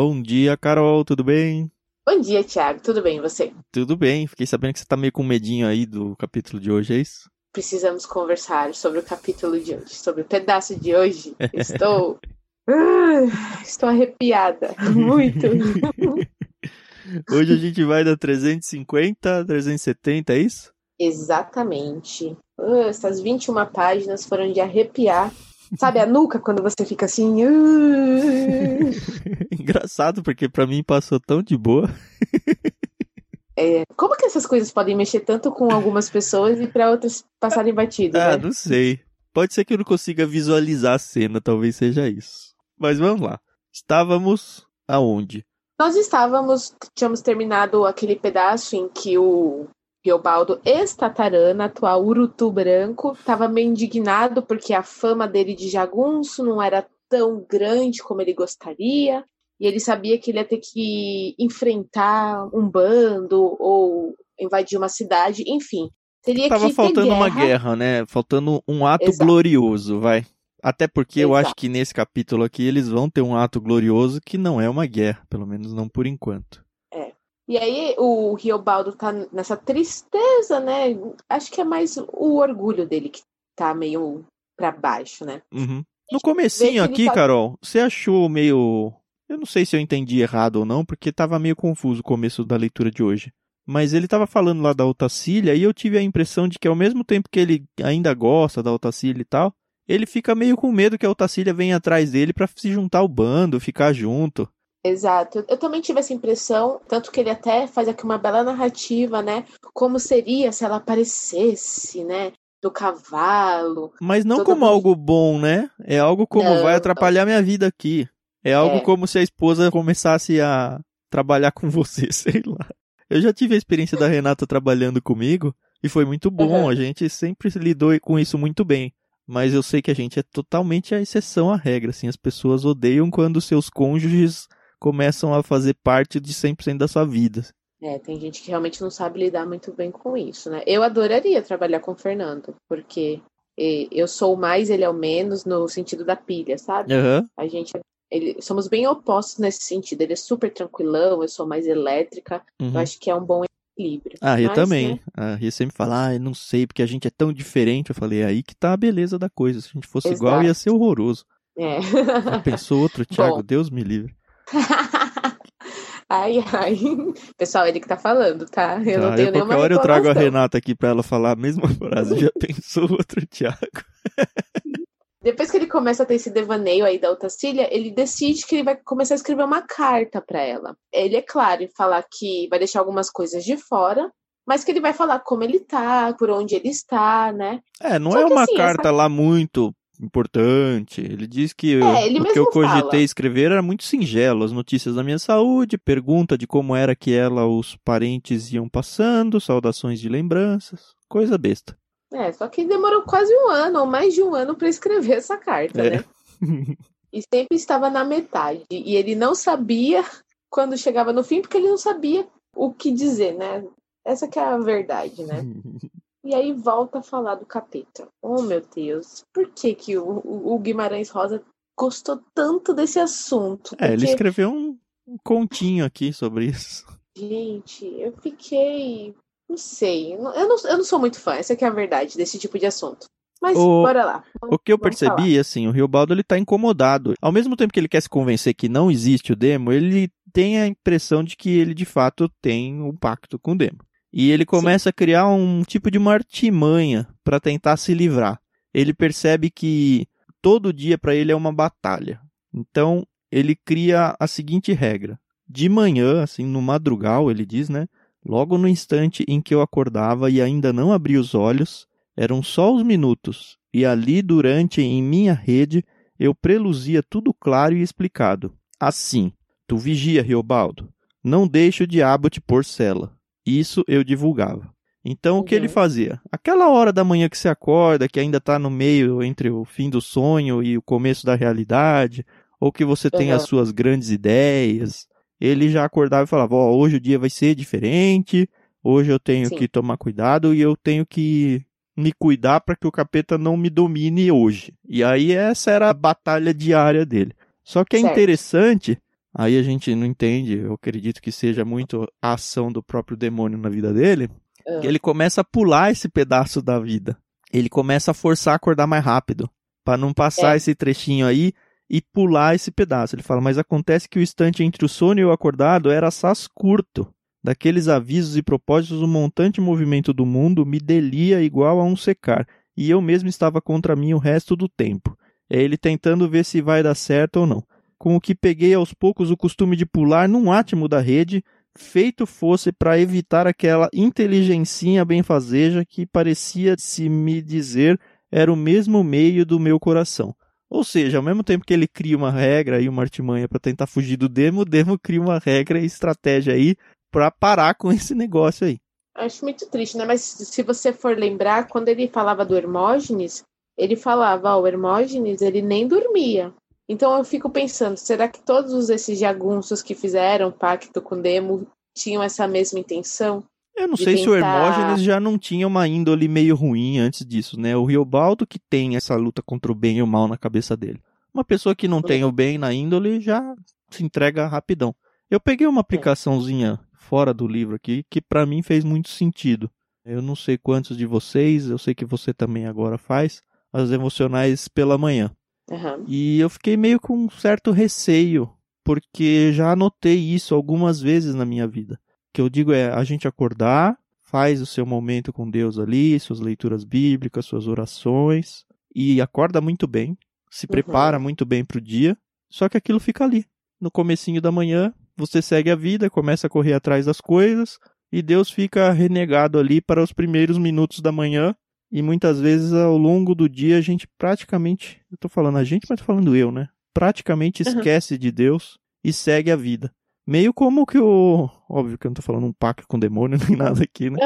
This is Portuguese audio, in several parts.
Bom dia, Carol, tudo bem? Bom dia, Thiago, tudo bem e você? Tudo bem, fiquei sabendo que você tá meio com medinho aí do capítulo de hoje, é isso? Precisamos conversar sobre o capítulo de hoje, sobre o pedaço de hoje. Estou. Ah, estou arrepiada, muito. Hoje a gente vai da 350 a 370, é isso? Exatamente. Ah, essas 21 páginas foram de arrepiar. Sabe a nuca quando você fica assim? ah. Engraçado, porque pra mim passou tão de boa. É, como que essas coisas podem mexer tanto com algumas pessoas e para outras passarem batido, Ah, né? não sei. Pode ser que eu não consiga visualizar a cena, talvez seja isso. Mas vamos lá. Estávamos aonde? Nós estávamos, tínhamos terminado aquele pedaço em que o Riobaldo, ex-tatarana, atual Urutu Branco, estava meio indignado porque a fama dele de jagunço não era tão grande como ele gostaria, e ele sabia que ele ia ter que enfrentar um bando ou invadir uma cidade, enfim. Teria Tava que faltando uma guerra. guerra, né? Faltando um ato Exato. glorioso, vai. Até porque eu Exato. acho que nesse capítulo aqui eles vão ter um ato glorioso que não é uma guerra, pelo menos não por enquanto. E aí o Riobaldo tá nessa tristeza, né? Acho que é mais o orgulho dele que tá meio pra baixo, né? Uhum. No comecinho aqui, tá- Carol, você achou meio. Eu não sei se eu entendi errado ou não, porque tava meio confuso o começo da leitura de hoje. Mas ele tava falando lá da Otacília e eu tive a impressão de que ao mesmo tempo que ele ainda gosta da Otacília e tal, ele fica meio com medo que a Otacília venha atrás dele pra se juntar ao bando, ficar junto. Exato. Eu também tive essa impressão, tanto que ele até faz aqui uma bela narrativa, né? Como seria se ela aparecesse, né? Do cavalo. Mas não como algo bom, né? É algo como Não. vai atrapalhar minha vida aqui. É algo É. como se a esposa começasse a trabalhar com você, sei lá. Eu já tive a experiência da Renata trabalhando comigo e foi muito bom. Uhum. A gente sempre lidou com isso muito bem. Mas eu sei que a gente é totalmente a exceção à regra. Assim, as pessoas odeiam quando seus cônjuges começam a fazer parte de 100% da sua vida. É, tem gente que realmente não sabe lidar muito bem com isso, né? Eu adoraria trabalhar com o Fernando, porque eu sou o mais, ele é o menos, no sentido da pilha, sabe? Aham. A gente ele, somos bem opostos nesse sentido. Ele é super tranquilão, eu sou mais elétrica. uhum. Eu acho que é um bom equilíbrio. A Ria Mas, também. né, A Ria sempre fala, ah, eu não sei, porque a gente é tão diferente. Eu falei, é aí que tá a beleza da coisa. Se a gente fosse igual, Exato. ia ser horroroso. é. Já pensou outro, Thiago? Bom. Deus me livre. ai, ai. Pessoal, ele que tá falando, tá? Eu Tá, não tenho eu, nenhuma qualquer hora eu trago a. Renata aqui pra ela falar a mesma frase. Já pensou outro, Thiago? Depois que ele começa a ter esse devaneio aí da Otacília, ele decide que ele vai começar a escrever uma carta pra ela. Ele é claro falar que vai deixar algumas coisas de fora, mas que ele vai falar como ele tá, por onde ele está, né? É, não Só é que uma assim, carta lá muito importante. Ele diz que eu- É, ele o que eu cogitei fala. escrever era muito singelo. As notícias da minha saúde, pergunta de como era que ela, os parentes iam passando, saudações de lembranças, coisa besta. É, só que demorou quase um ano, ou mais de um ano, pra escrever essa carta, É. né? E sempre estava na metade. E ele não sabia quando chegava no fim, porque ele não sabia o que dizer, né? Essa que é a verdade, né? E aí volta a falar do capeta. Oh, meu Deus. Por que, que o, o- Guimarães Rosa gostou tanto desse assunto? É, ele Porque, escreveu um, um continho aqui sobre isso. gente, eu fiquei. Não sei. Eu não, eu não sou muito fã, essa que é a verdade desse tipo de assunto. Mas O- bora lá. O que eu Vamos percebi, assim, o Riobaldo ele tá incomodado. Ao mesmo tempo que ele quer se convencer que não existe o demo, ele tem a impressão de que ele de fato tem um pacto com o demo. E ele começa a criar um tipo de uma artimanha para tentar se livrar. Ele percebe que todo dia para ele é uma batalha. Então, ele cria a seguinte regra: de manhã, assim, no madrugal, ele diz, né? Logo no instante em que eu acordava e ainda não abri os olhos, eram só os minutos, e ali durante em minha rede eu preluzia tudo claro e explicado. Assim, tu vigia, Riobaldo, não deixe o diabo te pôr cela. Isso eu divulgava. Então o que Uhum. ele fazia? Aquela hora da manhã que você acorda, que ainda está no meio entre o fim do sonho e o começo da realidade, ou que você tem Uhum. as suas grandes ideias, ele já acordava e falava: Ó, hoje o dia vai ser diferente, hoje eu tenho Sim. que tomar cuidado e eu tenho que me cuidar para que o capeta não me domine hoje. E aí essa era a batalha diária dele. Só que é Certo. interessante aí a gente não entende, eu acredito que seja muito a ação do próprio demônio na vida dele, Ah. que ele começa a pular esse pedaço da vida. Ele começa a forçar a acordar mais rápido, para não passar É. esse trechinho aí e pular esse pedaço. Ele fala, mas acontece que o instante entre o sono e o acordado era assaz curto. Daqueles avisos e propósitos, o montante movimento do mundo me delia igual a um secar, e eu mesmo estava contra mim o resto do tempo. É ele tentando ver se vai dar certo ou não. Com o que peguei aos poucos o costume de pular num átimo da rede, feito fosse para evitar aquela inteligencinha benfazeja que parecia se me dizer era o mesmo meio do meu coração. Ou seja, ao mesmo tempo que ele cria uma regra e uma artimanha para tentar fugir do demo, o demo cria uma regra e estratégia aí para parar com esse negócio aí. Acho muito triste, né? Mas se você for lembrar, quando ele falava do Hermógenes, ele falava, ó, o Hermógenes, ele nem dormia. Então eu fico pensando, será que todos esses jagunços que fizeram pacto com Demo tinham essa mesma intenção? Eu não sei se o tentar- Hermógenes já não tinha uma índole meio ruim antes disso, né? O Riobaldo que tem essa luta contra o bem e o mal na cabeça dele. Uma pessoa que não tem o bem na índole já se entrega rapidão. Eu peguei uma aplicaçãozinha fora do livro aqui que pra mim fez muito sentido. Eu não sei quantos de vocês, eu sei que você também agora faz, as emocionais pela manhã. Aham. E eu fiquei meio com um certo receio, porque já anotei isso algumas vezes na minha vida. O que eu digo é a gente acordar, faz o seu momento com Deus ali, suas leituras bíblicas, suas orações, e acorda muito bem, se Uhum. prepara muito bem para o dia, só que aquilo fica ali. No comecinho da manhã, você segue a vida, começa a correr atrás das coisas, e Deus fica renegado ali para os primeiros minutos da manhã, e muitas vezes ao longo do dia a gente praticamente, eu tô falando a gente, mas tô falando eu, né? Praticamente Uhum. esquece de Deus e segue a vida. Meio como que o. Óbvio que eu não tô falando um pacto com demônio nem nada aqui, né?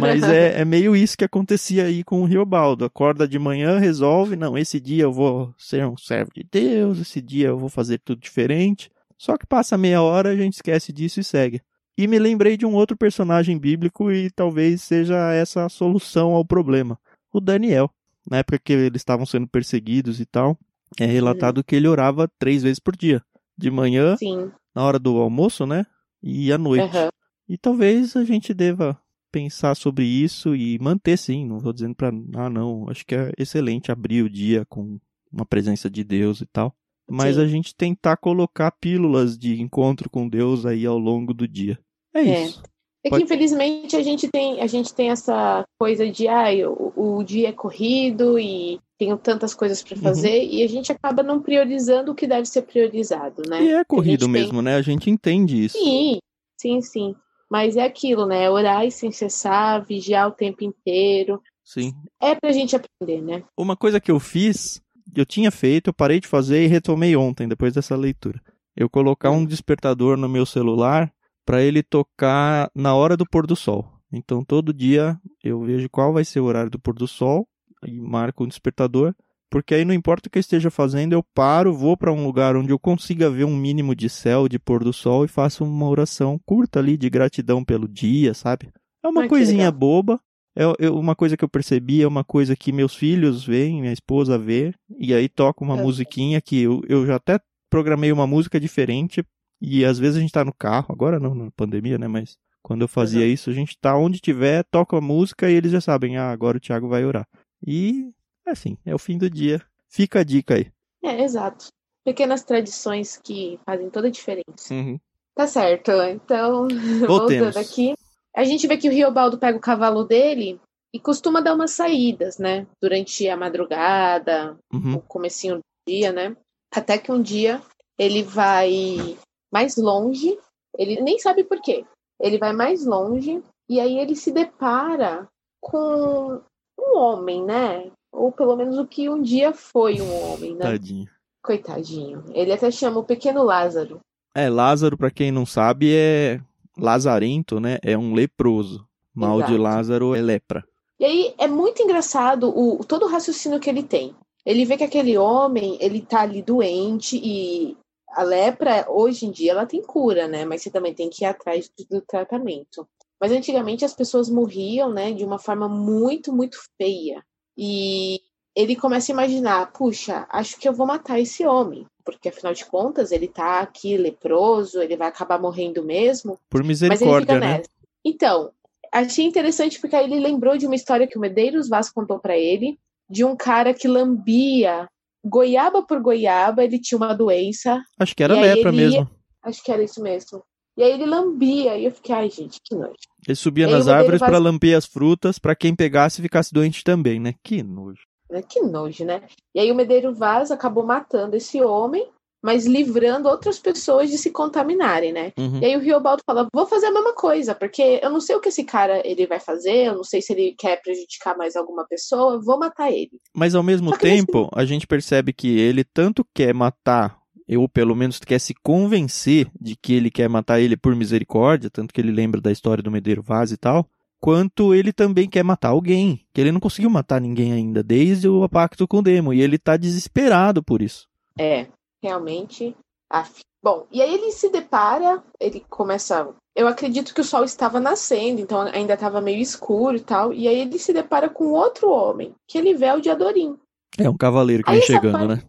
Mas é, é meio isso que acontecia aí com o Riobaldo. Acorda de manhã, resolve, não, esse dia eu vou ser um servo de Deus, esse dia eu vou fazer tudo diferente. Só que passa meia hora, a gente esquece disso e segue. E me lembrei de um outro personagem bíblico e talvez seja essa a solução ao problema. O Daniel. Na época que eles estavam sendo perseguidos e tal, é relatado que ele orava três vezes por dia. De manhã, Sim. na hora do almoço, né? E à noite. Aham. E talvez a gente deva pensar sobre isso e manter sim. Não vou dizendo pra. Ah, não. Acho que é excelente abrir o dia com uma presença de Deus e tal. Mas Sim. a gente tentar colocar pílulas de encontro com Deus aí ao longo do dia. É, É. isso. É que Pode- infelizmente a gente tem a gente tem essa coisa de ai, o, o dia é corrido e tenho tantas coisas Uhum. para fazer e a gente acaba não priorizando o que deve ser priorizado, né? E é corrido mesmo, né? A gente entende isso. Sim, sim, sim. Mas é aquilo, né? Orar e sem cessar, vigiar o tempo inteiro. Sim. É pra gente aprender, né? Uma coisa que eu fiz, eu tinha feito, eu parei de fazer e retomei ontem, depois dessa leitura. Eu colocar um despertador no meu celular para ele tocar na hora do pôr do sol. Então todo dia eu vejo qual vai ser o horário do pôr do sol e marco um despertador, porque aí não importa o que eu esteja fazendo, eu paro, vou para um lugar onde eu consiga ver um mínimo de céu, de pôr do sol e faço uma oração curta ali de gratidão pelo dia, sabe? É uma Ai, coisinha boba, é uma coisa que eu percebi, é uma coisa que meus filhos veem, minha esposa vê, e aí toca uma É. musiquinha que eu, eu já até programei uma música diferente, e às vezes a gente tá no carro, agora não, na pandemia, né, mas quando eu fazia Uhum. isso, a gente tá onde tiver, toca a música e eles já sabem, ah, agora o Thiago vai orar. E, assim, é o fim do dia. Fica a dica aí. É, exato. Pequenas tradições que fazem toda a diferença. Uhum. Tá certo. Então, Voltemos. voltando aqui. A gente vê que o Riobaldo pega o cavalo dele e costuma dar umas saídas, né? Durante a madrugada, Uhum. o comecinho do dia, né? Até que um dia ele vai mais longe, ele nem sabe por quê. Ele vai mais longe e aí ele se depara com um homem, né? Ou pelo menos o que um dia foi um homem, né? Tadinho. Coitadinho. Ele até chama o pequeno Lázaro. É, Lázaro, pra quem não sabe, é lazarento, né? É um leproso. Mal de Exato. Lázaro é lepra. E aí é muito engraçado o todo o raciocínio que ele tem. Ele vê que aquele homem, ele tá ali doente e a lepra, hoje em dia, ela tem cura, né? Mas você também tem que ir atrás do, do tratamento. Mas antigamente as pessoas morriam, né, de uma forma muito, muito feia. E ele começa a imaginar, puxa, acho que eu vou matar esse homem. Porque afinal de contas ele tá aqui leproso, ele vai acabar morrendo mesmo. Por misericórdia, né? Então, achei interessante porque aí ele lembrou de uma história que o Medeiros Vaz contou para ele, de um cara que lambia goiaba por goiaba, ele tinha uma doença. Acho que era lepra mesmo. Acho que era isso mesmo. E aí ele lambia, e eu fiquei, ai gente, que nojo. Ele subia nas árvores para lamber as frutas, para quem pegasse ficasse doente também, né? Que nojo. É, que nojo, né? E aí o Medeiro Vaz acabou matando esse homem, mas livrando outras pessoas de se contaminarem, né? Uhum. E aí o Riobaldo fala, vou fazer a mesma coisa, porque eu não sei o que esse cara ele vai fazer, eu não sei se ele quer prejudicar mais alguma pessoa, vou matar ele. Mas ao mesmo tempo, a gente percebe que ele tanto quer matar ou pelo menos quer se convencer de que ele quer matar ele por misericórdia, tanto que ele lembra da história do Medeiro Vaz e tal, quanto ele também quer matar alguém, que ele não conseguiu matar ninguém ainda, desde o pacto com o Demo, e ele tá desesperado por isso. É, realmente. Af. Bom, e aí ele se depara, ele começa. Eu acredito que o sol estava nascendo, então ainda estava meio escuro e tal. E aí ele se depara com outro homem, que ele vê o de Adorim. É um cavaleiro que aí vem chegando, parte... né?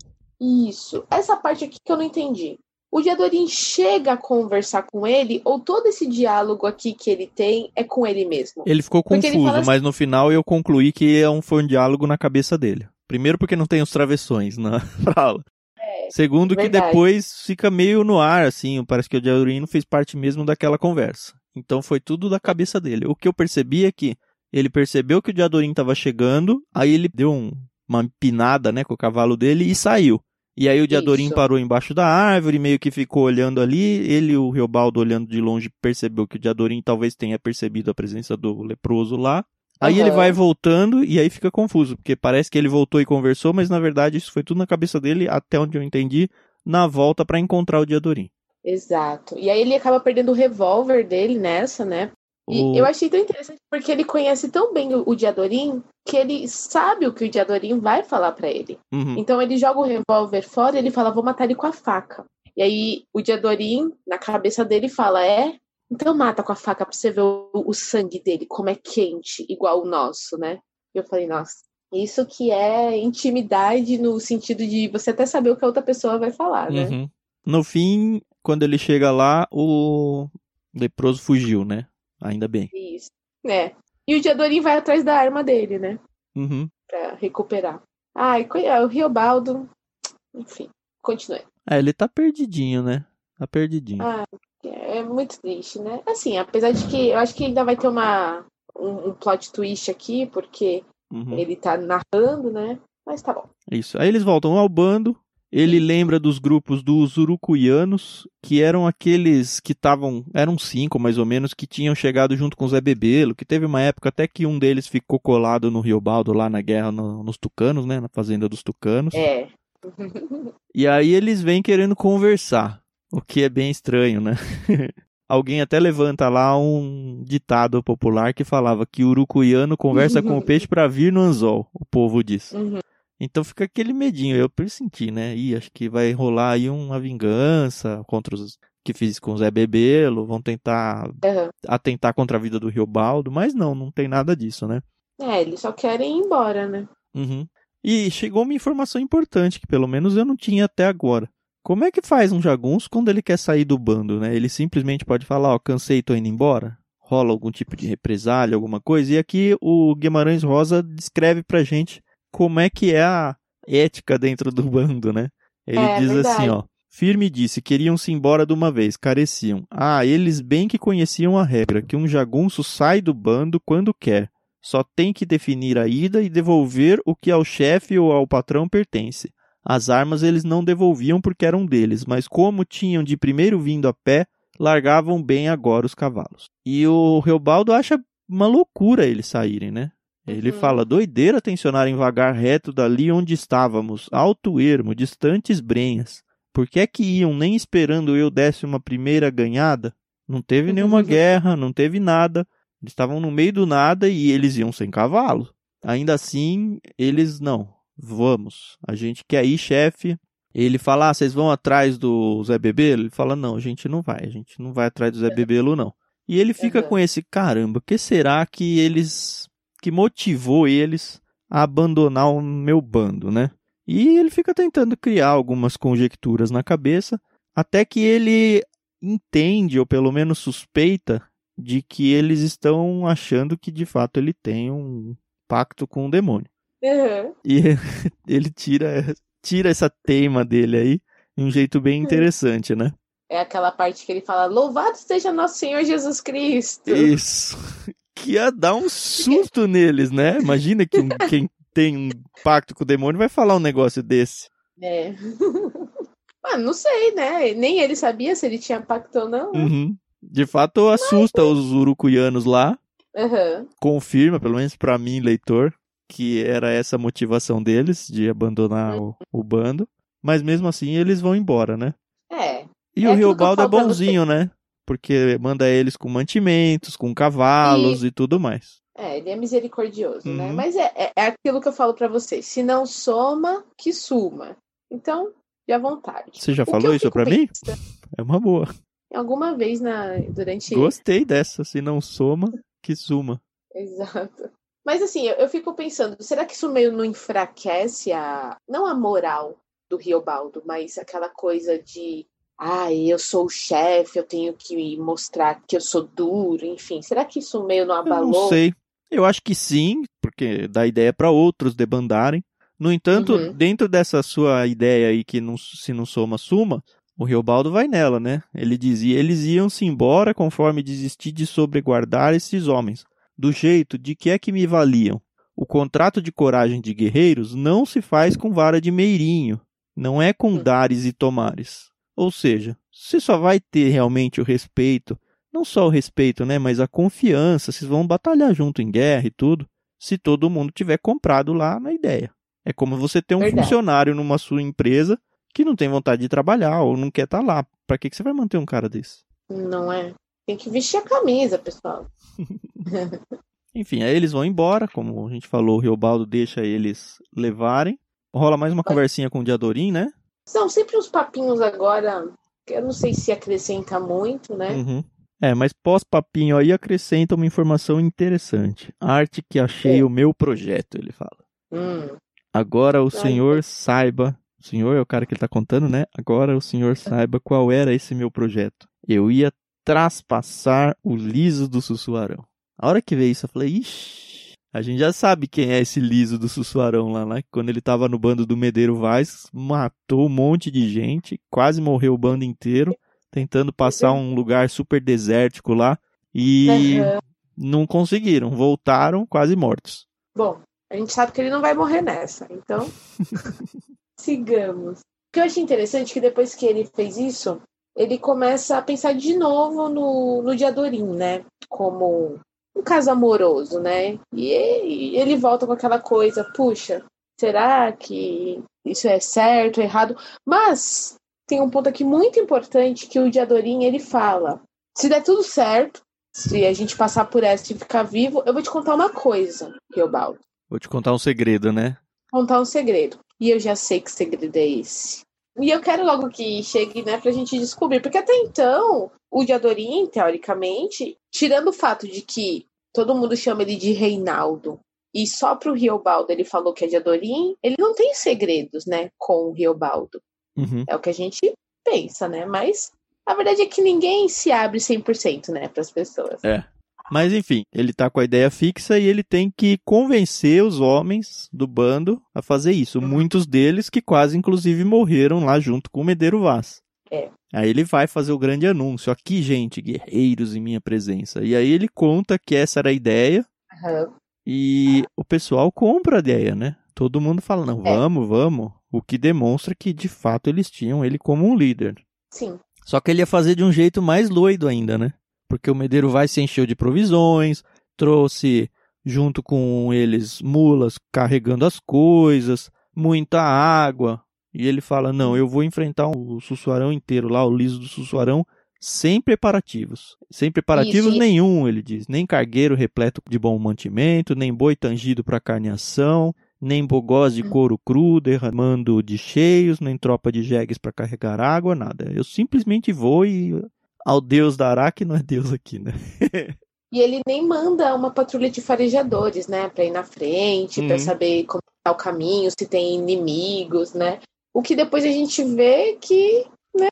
Isso. Essa parte aqui que eu não entendi. O Diadorim chega a conversar com ele, ou todo esse diálogo aqui que ele tem é com ele mesmo? Ele ficou confuso, ele assim... mas no final eu concluí que é um, foi um diálogo na cabeça dele. Primeiro porque não tem os travessões na fala. É, Segundo verdade. que depois fica meio no ar, assim, parece que o Diadorim não fez parte mesmo daquela conversa. Então foi tudo da cabeça dele. O que eu percebi é que ele percebeu que o Diadorim estava chegando, aí ele deu um, uma empinada, né, com o cavalo dele e saiu. E aí o Diadorim Isso. parou embaixo da árvore, meio que ficou olhando ali. Ele e o Riobaldo, olhando de longe, percebeu que o Diadorim talvez tenha percebido a presença do leproso lá. Aí uhum. ele vai voltando e aí fica confuso, porque parece que ele voltou e conversou, mas na verdade isso foi tudo na cabeça dele, até onde eu entendi, na volta para encontrar o Diadorim. Exato. E aí ele acaba perdendo o revólver dele nessa, né? E o... eu achei tão interessante porque ele conhece tão bem o, o Diadorim que ele sabe o que o Diadorim vai falar para ele. Uhum. Então ele joga o revólver fora e ele fala: Vou matar ele com a faca. E aí o Diadorim, na cabeça dele, fala: É, então mata com a faca pra você ver o, o sangue dele, como é quente, igual o nosso, né? E eu falei: Nossa, isso que é intimidade no sentido de você até saber o que a outra pessoa vai falar, né? Uhum. No fim, quando ele chega lá, o leproso fugiu, né? Ainda bem. Isso. É. E o Diadorim vai atrás da arma dele, né? Uhum. Pra recuperar. Ai, é, o Riobaldo. Enfim, continue. É, ele tá perdidinho, né? Tá perdidinho. Ah, é muito triste, né? Assim, apesar de que eu acho que ainda vai ter uma, um, um plot twist aqui, porque uhum. ele tá narrando, né? Mas tá bom. Isso. Aí eles voltam ao bando. Ele lembra dos grupos dos urucuianos, que eram aqueles que estavam, eram cinco mais ou menos, que tinham chegado junto com o Zé Bebelo, que teve uma época até que um deles ficou colado no Rio Baldo lá na guerra no, nos Tucanos, né, na fazenda dos Tucanos. É. e aí eles vêm querendo conversar, o que é bem estranho, né? Alguém até levanta lá um ditado popular que falava que o urucuiano conversa com o peixe para vir no anzol, o povo diz. Uhum. Então fica aquele medinho, eu pressenti, né? E acho que vai rolar aí uma vingança contra os que fiz com o Zé Bebelo, vão tentar uhum. atentar contra a vida do Riobaldo, mas não, não tem nada disso, né? É, eles só querem ir embora, né? Uhum. E chegou uma informação importante que pelo menos eu não tinha até agora. Como é que faz um jagunço quando ele quer sair do bando, né? Ele simplesmente pode falar, ó, cansei, tô indo embora? Rola algum tipo de represália, alguma coisa? E aqui o Guimarães Rosa descreve pra gente como é que é a ética dentro do bando, né? Ele é, diz verdade. assim, ó. Firme disse, queriam-se embora de uma vez, careciam. Ah, eles bem que conheciam a regra, que um jagunço sai do bando quando quer. Só tem que definir a ida e devolver o que ao chefe ou ao patrão pertence. As armas eles não devolviam porque eram deles, mas como tinham de primeiro vindo a pé, largavam bem agora os cavalos. E o Reobaldo acha uma loucura eles saírem, né? Ele uhum. fala: doideira tensionarem vagar reto dali onde estávamos, alto ermo, distantes brenhas. Por que é que iam nem esperando eu desse uma primeira ganhada? Não teve nenhuma guerra, não teve nada. Eles estavam no meio do nada e eles iam sem cavalo. Ainda assim, eles não. Vamos. A gente quer ir, chefe. Ele fala: ah, vocês vão atrás do Zé Bebelo? Ele fala: não, a gente não vai. A gente não vai atrás do Zé Bebelo, não. E ele fica uhum. com esse: caramba, que será que eles que motivou eles a abandonar o meu bando, né? E ele fica tentando criar algumas conjecturas na cabeça, até que ele entende, ou pelo menos suspeita, de que eles estão achando que de fato ele tem um pacto com o demônio. Uhum. E ele tira, tira essa teima dele aí de um jeito bem interessante, né? É aquela parte que ele fala: Louvado seja nosso Senhor Jesus Cristo. Isso. Que ia dar um susto neles, né? Imagina que um, quem tem um pacto com o demônio vai falar um negócio desse. É. Mano, não sei, né? Nem ele sabia se ele tinha pacto ou não. né? Uhum. De fato, assusta os urucuianos lá. Aham. Confirma, pelo menos pra mim, leitor, que era essa a motivação deles de abandonar o, o bando. Mas mesmo assim, eles vão embora, né? É. E É o Riobaldo é bonzinho, né? Porque manda eles com mantimentos, com cavalos e tudo mais. É, ele é misericordioso, né? Uhum. Mas é, é, é aquilo que eu falo pra vocês. Se não soma, que suma. Então, de à vontade. Você já O falou isso pra mim? É uma boa. Alguma vez na, durante. Gostei dessa. Se não soma, que suma. Exato. Mas assim, eu, eu fico pensando, será que isso meio não enfraquece a. Não a moral do Riobaldo, mas aquela coisa de. Ai, eu sou o chefe, eu tenho que mostrar que eu sou duro, enfim. Será que isso meio não Eu abalou? não sei. Eu acho que sim, porque dá ideia pra outros debandarem. No entanto, Uhum. dentro dessa sua ideia aí que não, se não soma, suma, o Riobaldo vai nela, né? Ele dizia, eles iam-se embora conforme desisti de sobreguardar esses homens. Do jeito de que é que me valiam. O contrato de coragem de guerreiros não se faz com vara de meirinho, não é com Hum. dares e tomares. Ou seja, você só vai ter realmente o respeito, não só o respeito, né, mas a confiança, vocês vão batalhar junto em guerra e tudo, se todo mundo tiver comprado lá na ideia. É como você ter um Verdade. funcionário numa sua empresa que não tem vontade de trabalhar ou não quer estar lá. Pra que, que você vai manter um cara desse? Não é? Tem que vestir a camisa, pessoal. Enfim, aí eles vão embora, como a gente falou, o Riobaldo deixa eles levarem. Rola mais uma Vai. conversinha com o Diadorim, né? São sempre uns papinhos agora, que eu não sei se acrescenta muito, né? Uhum. É, mas pós-papinho aí acrescenta uma informação interessante. Arte que achei É. o meu projeto, ele fala. Hum. Agora o Ai, senhor saiba. O senhor é o cara que ele tá contando, né? Agora o senhor saiba qual era esse meu projeto. Eu ia traspassar o liso do Sussuarão. A hora que veio isso, eu falei, ixi, a gente já sabe quem é esse liso do Sussuarão lá, né? Quando ele tava no bando do Medeiro Vaz, matou um monte de gente, quase morreu o bando inteiro, tentando passar um lugar super desértico lá. E Aham. não conseguiram, voltaram quase mortos. Bom, a gente sabe que ele não vai morrer nessa, então sigamos. O que eu achei interessante é que depois que ele fez isso, ele começa a pensar de novo no, no Diadorim, né? Como um caso amoroso, né? E ele, volta com aquela coisa, puxa, será que isso é certo, errado? Mas tem um ponto aqui muito importante que o Diadorim ele fala: se der tudo certo, se a gente passar por essa e ficar vivo, eu vou te contar uma coisa, Riobaldo. Vou te contar um segredo, né? Contar um segredo. E eu já sei que segredo é esse. E eu quero logo que chegue, né, pra gente descobrir. Porque até então, o Diadorim, teoricamente, tirando o fato de que todo mundo chama ele de Reinaldo, e só pro Riobaldo ele falou que é Diadorim, ele não tem segredos, né, com o Riobaldo. Uhum. É o que a gente pensa, né? Mas a verdade é que ninguém se abre 100%, né, pras pessoas. Mas enfim, ele tá com a ideia fixa e ele tem que convencer os homens do bando a fazer isso. Uhum. Muitos deles que quase inclusive morreram lá junto com o Medeiro Vaz. É. Aí ele vai fazer o grande anúncio. Aqui, gente, guerreiros em minha presença. E aí ele conta que essa era a ideia Aham. e o pessoal compra a ideia, né? Todo mundo fala, não, É. vamos, vamos. O que demonstra que de fato eles tinham ele como um líder. Sim. Só que ele ia fazer de um jeito mais doido ainda, né? Porque o Medeiro vai se encheu de provisões, trouxe junto com eles mulas carregando as coisas, muita água. E ele fala: Não, eu vou enfrentar o Sussuarão inteiro lá, o liso do Sussuarão, sem preparativos. Sem preparativos Isso, nenhum, ele diz. Nem cargueiro repleto de bom mantimento, nem boi tangido para carneação, nem bogós de Hum. couro cru derramando de cheios, nem tropa de jegues para carregar água, nada. Eu simplesmente vou e ao Deus dará que não é Deus aqui, né? E ele nem manda uma patrulha de farejadores, né, para ir na frente, uhum. para saber como tá o caminho, se tem inimigos, né? O que depois a gente vê que, né,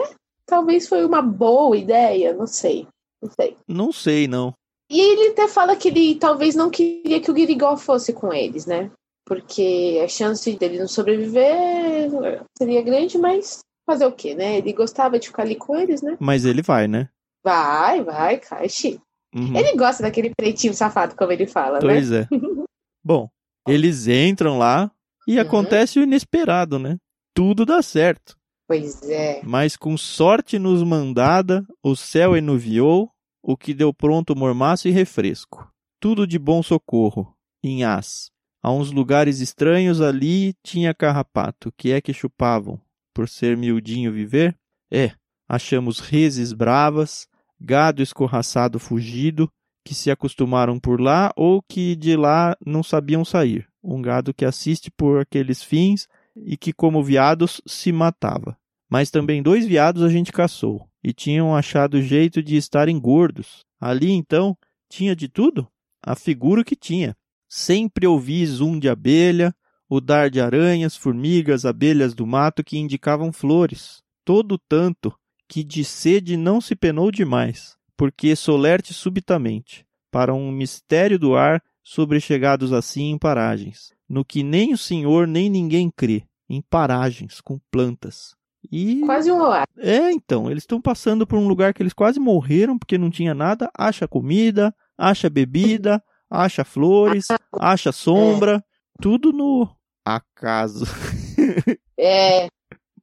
talvez foi uma boa ideia, não sei. Não sei. Não sei, não. E ele até fala que ele talvez não queria que o Guirigol fosse com eles, né? Porque a chance dele não sobreviver seria grande, mas fazer o quê, né? Ele gostava de ficar ali com eles, né? Mas ele vai, né? Vai, vai, Caixe. Uhum. Ele gosta daquele pretinho safado, como ele fala, pois né? Pois é. Bom, eles entram lá e uhum. acontece o inesperado, né? Tudo dá certo. Pois é. Mas com sorte nos mandada, o céu enuviou, o que deu pronto mormaço e refresco. Tudo de bom socorro, em as. A uns lugares estranhos ali tinha carrapato, que é que chupavam, por ser miudinho viver? É, achamos reses bravas, gado escorraçado fugido, que se acostumaram por lá ou que de lá não sabiam sair. Um gado que assiste por aqueles fins e que, como viados, se matava. Mas também dois viados a gente caçou e tinham achado jeito de estarem gordos. Ali então tinha de tudo? A figura que tinha. Sempre ouvi zoom de abelha, o dar de aranhas, formigas, abelhas do mato que indicavam flores. Todo tanto que de sede não se penou demais, porque solerte subitamente, para um mistério do ar sobrechegados assim em paragens, no que nem o senhor nem ninguém crê, em paragens com plantas. E quase um ar. É, então, eles estão passando por um lugar que eles quase morreram porque não tinha nada, acha comida, acha bebida, acha flores, acha sombra, tudo no acaso. é,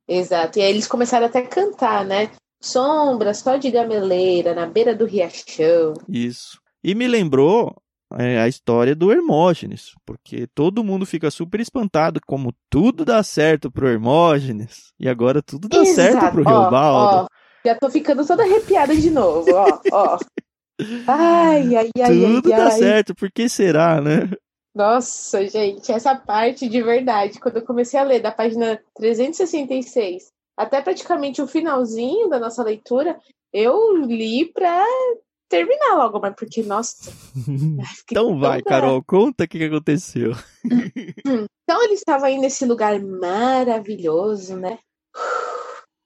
exato. E aí eles começaram até a cantar, né? Sombra, só de gameleira, na beira do riachão. Isso. E me lembrou é, a história do Hermógenes, porque todo mundo fica super espantado como tudo dá certo pro Hermógenes e agora tudo dá Exato. certo pro Riobaldo. Já tô ficando toda arrepiada de novo, ó, ó. Ai, ai, ai. Tudo ai, dá ai. certo, por que será, né? Nossa, gente, essa parte de verdade, quando eu comecei a ler da página 366 até praticamente o finalzinho da nossa leitura, eu li pra terminar logo, mas porque, nossa. então vai, Carol, conta o que, que aconteceu. então ele estava aí nesse lugar maravilhoso, né?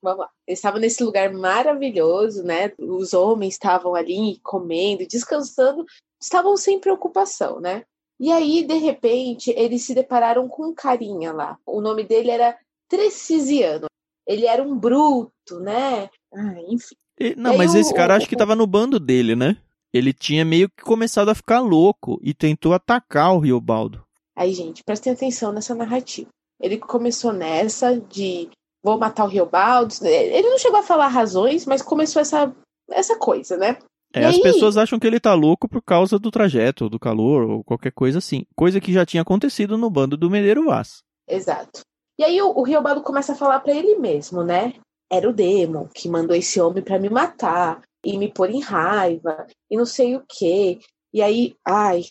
Vamos lá. Ele estava nesse lugar maravilhoso, né? Os homens estavam ali comendo, descansando, estavam sem preocupação, né? E aí, de repente, eles se depararam com um carinha lá. O nome dele era Trecisiano. Ele era um bruto, né? Ah, enfim. E, não, mas esse cara o, acho que estava no bando dele, né? Ele tinha meio que começado a ficar louco e tentou atacar o Riobaldo. Aí, gente, prestem atenção nessa narrativa. Ele começou nessa de vou matar o Riobaldo. Ele não chegou a falar razões, mas começou essa, essa coisa, né? É, as pessoas acham que ele tá louco por causa do trajeto, do calor, ou qualquer coisa assim. Coisa que já tinha acontecido no bando do Medeiro Vaz. Exato. E aí o, o Riobaldo começa a falar para ele mesmo, né? Era o Demo que mandou esse homem para me matar e me pôr em raiva e não sei o quê. E aí, ai,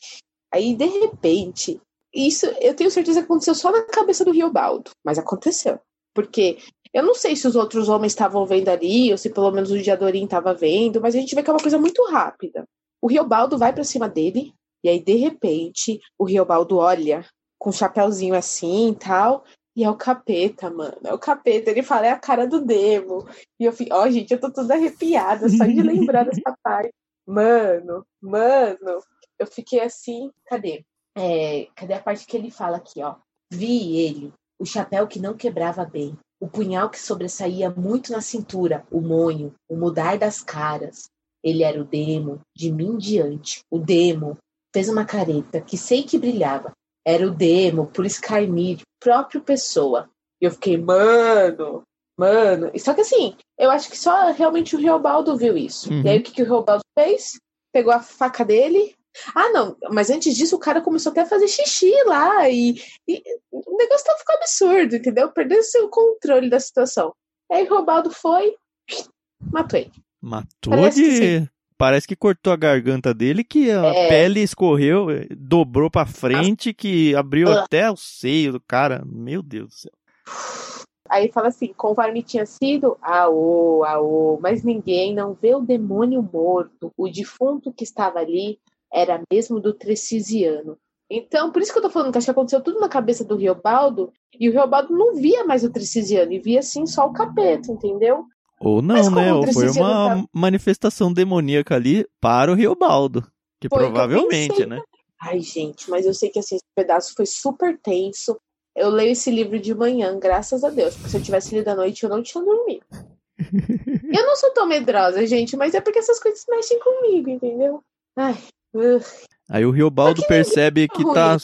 aí de repente, isso eu tenho certeza que aconteceu só na cabeça do Riobaldo, mas aconteceu. Porque eu não sei se os outros homens estavam vendo ali, ou se pelo menos o Diadorim estava vendo, mas a gente vê que é uma coisa muito rápida. O Riobaldo vai para cima dele, e aí, de repente, o Riobaldo olha com um chapéuzinho assim e tal, e é o capeta, mano. É o capeta. Ele fala, é a cara do Demo. E eu fico, ó, oh, gente, eu tô toda arrepiada só de lembrar dessa parte. Mano, mano. Eu fiquei assim, cadê? É, cadê a parte que ele fala aqui, ó? Vi ele, o chapéu que não quebrava bem, o punhal que sobressaía muito na cintura, o monho, o mudar das caras. Ele era o demo, de mim diante. O demo fez uma careta que sei que brilhava. Era o demo, por escarnir, próprio pessoa. E eu fiquei, mano, mano. Só que assim, eu acho que só realmente o Reobaldo viu isso. Uhum. E aí o que, que o Reobaldo fez? Pegou a faca dele, ah, não, mas antes disso o cara começou até a fazer xixi lá e, e o negócio tá ficando absurdo, entendeu? Perdeu o controle da situação. Aí o Robaldo foi, matou ele. Matou Parece de. Que Parece que cortou a garganta dele, que a é... pele escorreu, dobrou pra frente, que abriu ah. até o seio do cara. Meu Deus do céu. Aí fala assim, conforme tinha sido, aô, aô, mas ninguém não vê o demônio morto. O defunto que estava ali era mesmo do Trecisiano. Então, por isso que eu tô falando que acho que aconteceu tudo na cabeça do Riobaldo, e o Riobaldo não via mais o Tricisiano, e via assim só o capeta, entendeu? Ou não, né? Ou foi uma tá... manifestação demoníaca ali para o Riobaldo. Que foi provavelmente, que né? Ai, gente, mas eu sei que assim, esse pedaço foi super tenso. Eu leio esse livro de manhã, graças a Deus, porque se eu tivesse lido à noite, eu não tinha dormido. eu não sou tão medrosa, gente, mas é porque essas coisas mexem comigo, entendeu? Ai. Aí o Riobaldo percebe que tá.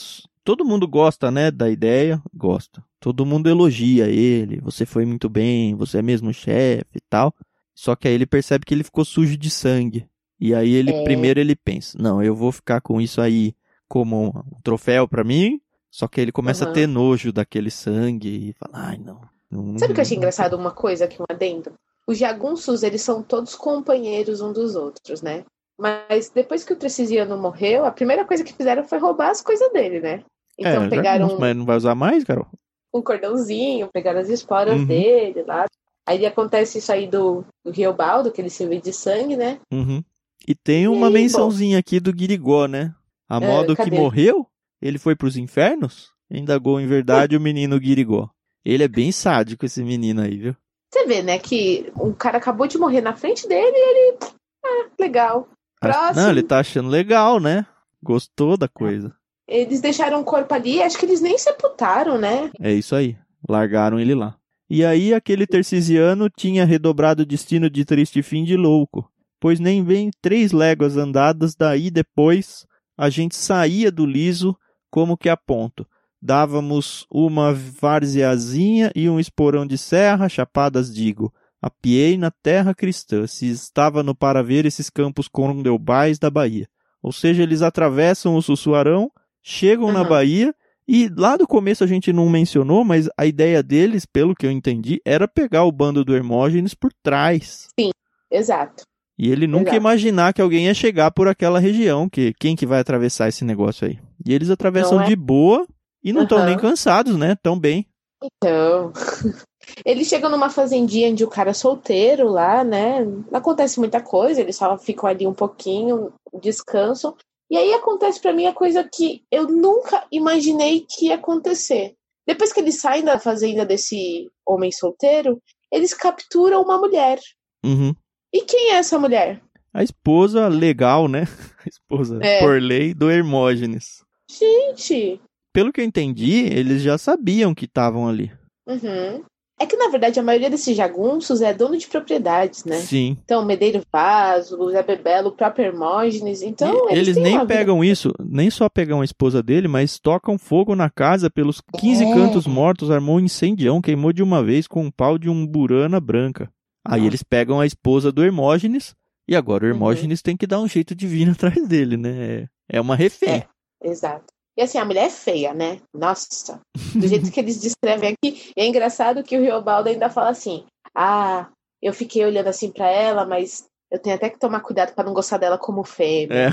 Todo mundo gosta, né, da ideia, gosta. Todo mundo elogia ele, você foi muito bem, você é mesmo chefe e tal. Só que aí ele percebe que ele ficou sujo de sangue. E aí ele é. primeiro ele pensa, não, eu vou ficar com isso aí como um troféu para mim. Só que ele começa uhum. a ter nojo daquele sangue e fala, ai não. não Sabe o que eu achei engraçado uma coisa aqui um adendo? Os jagunços, eles são todos companheiros um dos outros, né? Mas depois que o Tricisiano morreu, a primeira coisa que fizeram foi roubar as coisas dele, né? Então é, pegaram. Mas não vai usar mais, Carol? Um cordãozinho, pegaram as esporas uhum. dele lá. Aí acontece isso aí do, do Riobaldo, que ele se vê de sangue, né? Uhum. E tem uma aí, mençãozinha bom, aqui do Guirigó, né? A é, modo que morreu, ele foi pros infernos? Indagou em verdade o menino Guirigó. Ele é bem sádico, esse menino aí, viu? Você vê, né, que um cara acabou de morrer na frente dele e ele. Ah, legal. Próximo. Não, ele tá achando legal, né? Gostou da coisa. Eles deixaram o corpo ali, acho que eles nem sepultaram, né? É isso aí. Largaram ele lá. E aí aquele tercisiano tinha redobrado o destino de triste fim de louco, pois nem bem três léguas andadas daí depois a gente saía do liso como que a ponto. Dávamos uma varzeazinha e um esporão de serra, chapadas digo, Apiei na terra cristã, se estava no para ver esses campos condeubais da Bahia. Ou seja, eles atravessam o Sussuarão, chegam uhum. na Bahia, e lá do começo a gente não mencionou, mas a ideia deles, pelo que eu entendi, era pegar o bando do Hermógenes por trás. Sim, exato. E ele nunca Exato. imaginar que alguém ia chegar por aquela região, que quem que vai atravessar esse negócio aí? E eles atravessam é? de boa e não estão uhum. nem cansados, né? Tão bem. Então, eles chegam numa fazendinha de um cara solteiro lá, né? Não acontece muita coisa, eles só ficam ali um pouquinho, descansam. E aí acontece para mim a coisa que eu nunca imaginei que ia acontecer. Depois que eles saem da fazenda desse homem solteiro, eles capturam uma mulher. Uhum. E quem é essa mulher? A esposa legal, né? A esposa é. por lei do Hermógenes. Gente! Pelo que eu entendi, eles já sabiam que estavam ali. Uhum. É que, na verdade, a maioria desses jagunços é dono de propriedades, né? Sim. Então, Medeiro Vaso, Zé Bebelo, o próprio Hermógenes. Então, e eles, eles nem pegam vida. isso, nem só pegam a esposa dele, mas tocam fogo na casa pelos 15 é. cantos mortos, armou um incendião, queimou de uma vez com um pau de um burana branca. Aí eles pegam a esposa do Hermógenes, e agora o uhum. Hermógenes uhum. tem que dar um jeito de vir atrás dele, né? É uma refém. É, exato. E assim, a mulher é feia, né? Nossa, do jeito que eles descrevem aqui. é engraçado que o Riobaldo ainda fala assim: ah, eu fiquei olhando assim para ela, mas eu tenho até que tomar cuidado para não gostar dela como fêmea. É.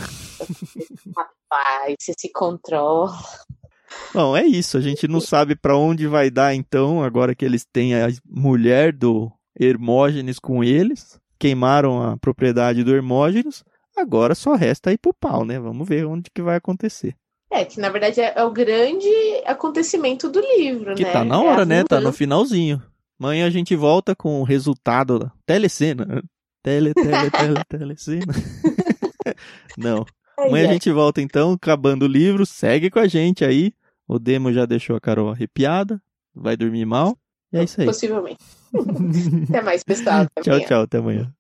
Rapaz, você se controla. Bom, é isso. A gente não sabe para onde vai dar então, agora que eles têm a mulher do Hermógenes com eles. Queimaram a propriedade do Hermógenes. Agora só resta ir pro pau, né? Vamos ver onde que vai acontecer. É, que na verdade é, é, o grande acontecimento do livro, que né? tá na hora, é né? Tá no finalzinho. Amanhã a gente volta com o resultado da telecena. Tele, tele, tele, telecena. Não. Amanhã a gente volta então, acabando o livro. Segue com a gente aí. O demo já deixou a Carol arrepiada. Vai dormir mal. E é isso aí. Possivelmente. até mais, pessoal. Até tchau, tchau. Até amanhã.